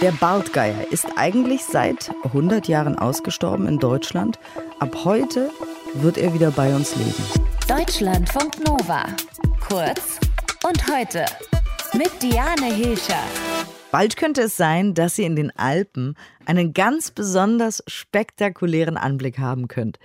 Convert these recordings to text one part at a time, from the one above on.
Der Bartgeier ist eigentlich seit 100 Jahren ausgestorben in Deutschland. Ab heute wird er wieder bei uns leben. Deutschlandfunk Nova. Kurz und heute mit Diane Hilscher. Bald könnte es sein, dass ihr in den Alpen einen ganz besonders spektakulären Anblick haben könnt.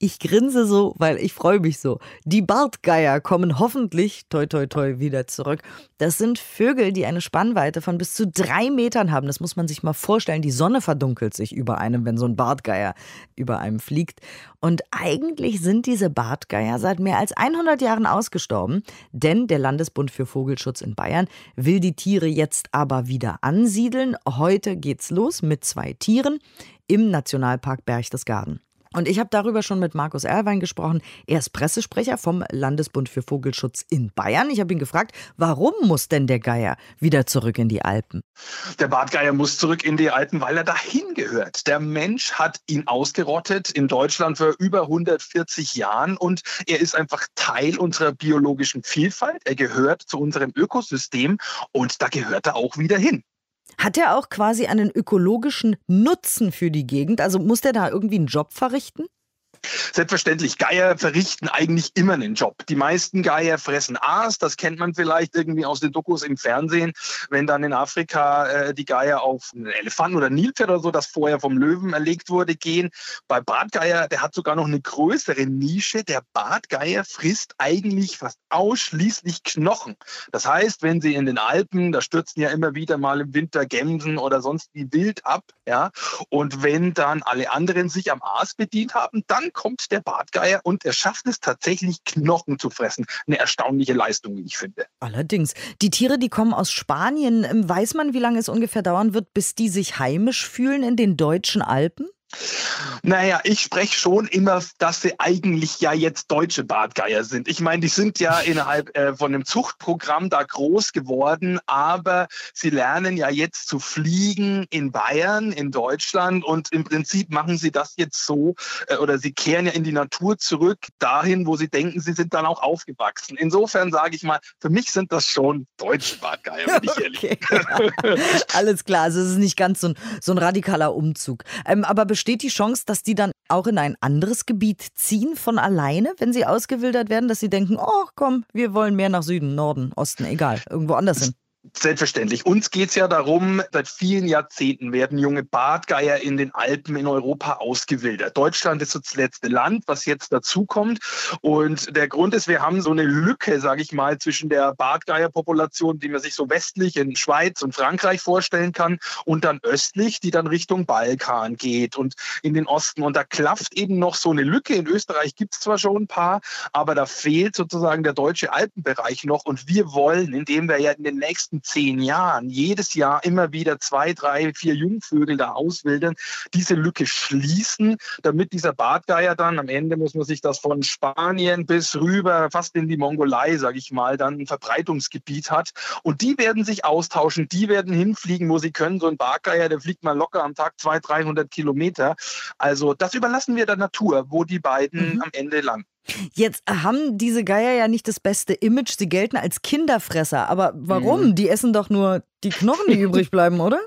Ich grinse so, weil ich freue mich so. Die Bartgeier kommen hoffentlich, toi toi toi, wieder zurück. Das sind Vögel, die eine Spannweite von bis zu drei Metern haben. Das muss man sich mal vorstellen. Die Sonne verdunkelt sich über einem, wenn so ein Bartgeier über einem fliegt. Und eigentlich sind diese Bartgeier seit mehr als 100 Jahren ausgestorben, denn der Landesbund für Vogelschutz in Bayern will die Tiere jetzt aber wieder ansiedeln. Heute geht's los mit zwei Tieren im Nationalpark Berchtesgaden. Und ich habe darüber schon mit Markus Erlwein gesprochen. Er ist Pressesprecher vom Landesbund für Vogelschutz in Bayern. Ich habe ihn gefragt, warum muss denn der Geier wieder zurück in die Alpen? Der Bartgeier muss zurück in die Alpen, weil er dahin gehört. Der Mensch hat ihn ausgerottet in Deutschland vor über 140 Jahren und er ist einfach Teil unserer biologischen Vielfalt. Er gehört zu unserem Ökosystem und da gehört er auch wieder hin. Hat er auch quasi einen ökologischen Nutzen für die Gegend? Also muss der da irgendwie einen Job verrichten? Selbstverständlich, Geier verrichten eigentlich immer einen Job. Die meisten Geier fressen Aas, das kennt man vielleicht irgendwie aus den Dokus im Fernsehen, wenn dann in Afrika äh, die Geier auf einen Elefanten oder Nilpferd oder so, das vorher vom Löwen erlegt wurde, gehen. Bei Bartgeier, der hat sogar noch eine größere Nische. Der Bartgeier frisst eigentlich fast ausschließlich Knochen. Das heißt, wenn sie in den Alpen, da stürzen ja immer wieder mal im Winter Gämsen oder sonst wie wild ab, ja, und wenn dann alle anderen sich am Aas bedient haben, dann kommt der Bartgeier und er schafft es tatsächlich, Knochen zu fressen. Eine erstaunliche Leistung, wie ich finde. Allerdings. Die Tiere, die kommen aus Spanien. Ähm, weiß man, wie lange es ungefähr dauern wird, bis die sich heimisch fühlen in den deutschen Alpen? Naja, ich spreche schon immer, dass sie eigentlich ja jetzt deutsche Bartgeier sind. Ich meine, die sind ja innerhalb äh, von einem Zuchtprogramm da groß geworden, aber sie lernen ja jetzt zu fliegen in Bayern, in Deutschland und im Prinzip machen sie das jetzt so äh, oder sie kehren ja in die Natur zurück, dahin, wo sie denken, sie sind dann auch aufgewachsen. Insofern sage ich mal, für mich sind das schon deutsche Bartgeier, wenn ich ehrlich okay. Alles klar, also es ist nicht ganz so ein, so ein radikaler Umzug. Ähm, aber besteht die Chance, dass die dann auch in ein anderes Gebiet ziehen von alleine, wenn sie ausgewildert werden, dass sie denken, oh komm, wir wollen mehr nach Süden, Norden, Osten, egal, irgendwo anders hin? Selbstverständlich. Uns geht es ja darum, seit vielen Jahrzehnten werden junge Bartgeier in den Alpen in Europa ausgewildert. Deutschland ist so das letzte Land, was jetzt dazukommt. Und der Grund ist, wir haben so eine Lücke, sage ich mal, zwischen der Bartgeierpopulation, die man sich so westlich in Schweiz und Frankreich vorstellen kann, und dann östlich, die dann Richtung Balkan geht und in den Osten. Und da klafft eben noch so eine Lücke. In Österreich gibt es zwar schon ein paar, aber da fehlt sozusagen der deutsche Alpenbereich noch. Und wir wollen, indem wir ja in den nächsten nächsten zehn Jahren jedes Jahr immer wieder zwei, drei, vier Jungvögel da auswildern, diese Lücke schließen, damit dieser Bartgeier dann am Ende muss man sich das von Spanien bis rüber fast in die Mongolei, sage ich mal, dann ein Verbreitungsgebiet hat. Und die werden sich austauschen, die werden hinfliegen, wo sie können. So ein Bartgeier, der fliegt mal locker am Tag 200, 300 Kilometer. Also das überlassen wir der Natur, wo die beiden mhm. am Ende landen. Jetzt haben diese Geier ja nicht das beste Image. Sie gelten als Kinderfresser. Aber warum? Mhm. Die essen doch nur die Knochen, die übrig bleiben, oder?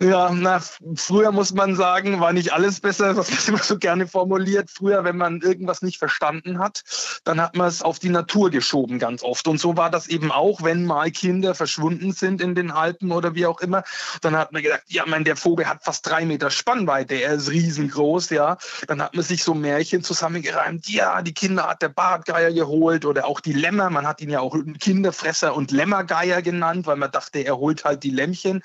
Ja, na, früher muss man sagen, war nicht alles besser, was man immer so gerne formuliert. Früher, wenn man irgendwas nicht verstanden hat, dann hat man es auf die Natur geschoben ganz oft. Und so war das eben auch, wenn mal Kinder verschwunden sind in den Alpen oder wie auch immer. Dann hat man gesagt, ja, mein, der Vogel hat fast drei Meter Spannweite, er ist riesengroß, ja. Dann hat man sich so Märchen zusammengereimt, ja, die Kinder hat der Bartgeier geholt oder auch die Lämmer. Man hat ihn ja auch Kinderfresser und Lämmergeier genannt, weil man dachte, er holt halt die Lämmchen,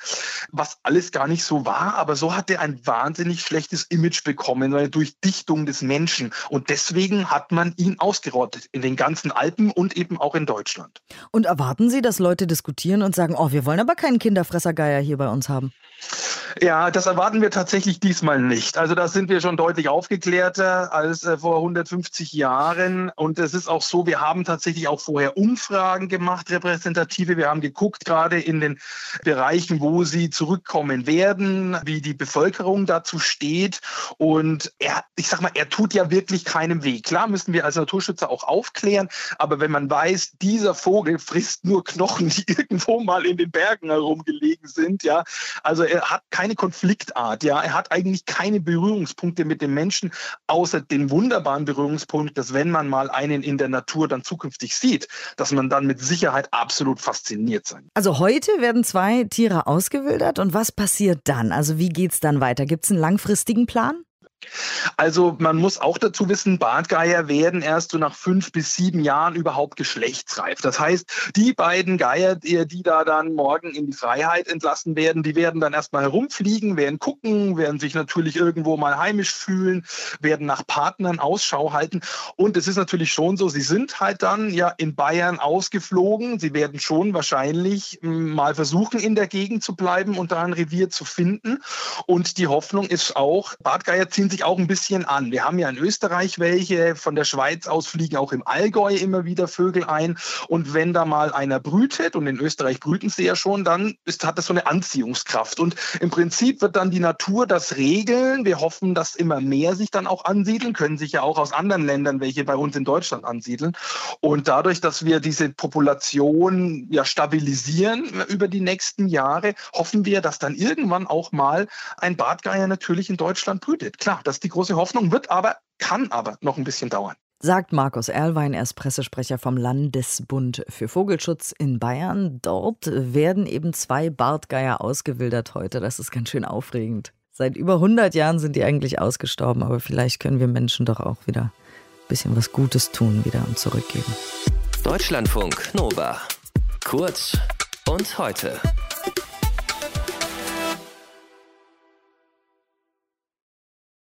was alles gar nicht so war, aber so hat er ein wahnsinnig schlechtes Image bekommen, weil durch Dichtung des Menschen. Und deswegen hat man ihn ausgerottet in den ganzen Alpen und eben auch in Deutschland. Und erwarten Sie, dass Leute diskutieren und sagen, oh, wir wollen aber keinen Kinderfressergeier hier bei uns haben? Ja, das erwarten wir tatsächlich diesmal nicht. Also da sind wir schon deutlich aufgeklärter als äh, vor 150 Jahren. Und es ist auch so, wir haben tatsächlich auch vorher Umfragen gemacht, repräsentative. Wir haben geguckt, gerade in den Bereichen, wo sie zurückkommen werden, wie die Bevölkerung dazu steht. Und er, ich sag mal, er tut ja wirklich keinem weh. Klar müssen wir als Naturschützer auch aufklären, aber wenn man weiß, dieser Vogel frisst nur Knochen, die irgendwo mal in den Bergen herumgelegen sind, ja, also er hat keine Konfliktart, ja, er hat eigentlich keine Berührungspunkte mit dem Menschen, außer den wunderbaren Berührungspunkt, dass wenn man mal einen in der Natur dann zukünftig sieht, dass man dann mit Sicherheit absolut fasziniert sein. Also heute werden zwei Tiere ausgewildert und was passiert dann? Also wie geht es dann weiter? Gibt es einen langfristigen Plan? Also man muss auch dazu wissen, Bartgeier werden erst so nach fünf bis sieben Jahren überhaupt geschlechtsreif. Das heißt, die beiden Geier, die, die da dann morgen in die Freiheit entlassen werden, die werden dann erstmal herumfliegen, werden gucken, werden sich natürlich irgendwo mal heimisch fühlen, werden nach Partnern Ausschau halten. Und es ist natürlich schon so, sie sind halt dann ja in Bayern ausgeflogen. Sie werden schon wahrscheinlich hm, mal versuchen, in der Gegend zu bleiben und da ein Revier zu finden. Und die Hoffnung ist auch, Bartgeier ziehen sich sich auch ein bisschen an. Wir haben ja in Österreich welche, von der Schweiz aus fliegen auch im Allgäu immer wieder Vögel ein. Und wenn da mal einer brütet, und in Österreich brüten sie ja schon, dann ist, hat das so eine Anziehungskraft. Und im Prinzip wird dann die Natur das regeln. Wir hoffen, dass immer mehr sich dann auch ansiedeln, können sich ja auch aus anderen Ländern welche bei uns in Deutschland ansiedeln. Und dadurch, dass wir diese Population ja stabilisieren über die nächsten Jahre, hoffen wir, dass dann irgendwann auch mal ein Bartgeier natürlich in Deutschland brütet. Klar, das ist die große Hoffnung, wird aber, kann aber noch ein bisschen dauern. Sagt Markus Erlwein, er ist Pressesprecher vom Landesbund für Vogelschutz in Bayern. Dort werden eben zwei Bartgeier ausgewildert heute. Das ist ganz schön aufregend. Seit über 100 Jahren sind die eigentlich ausgestorben, aber vielleicht können wir Menschen doch auch wieder ein bisschen was Gutes tun wieder und zurückgeben. Deutschlandfunk Nova. Kurz und heute.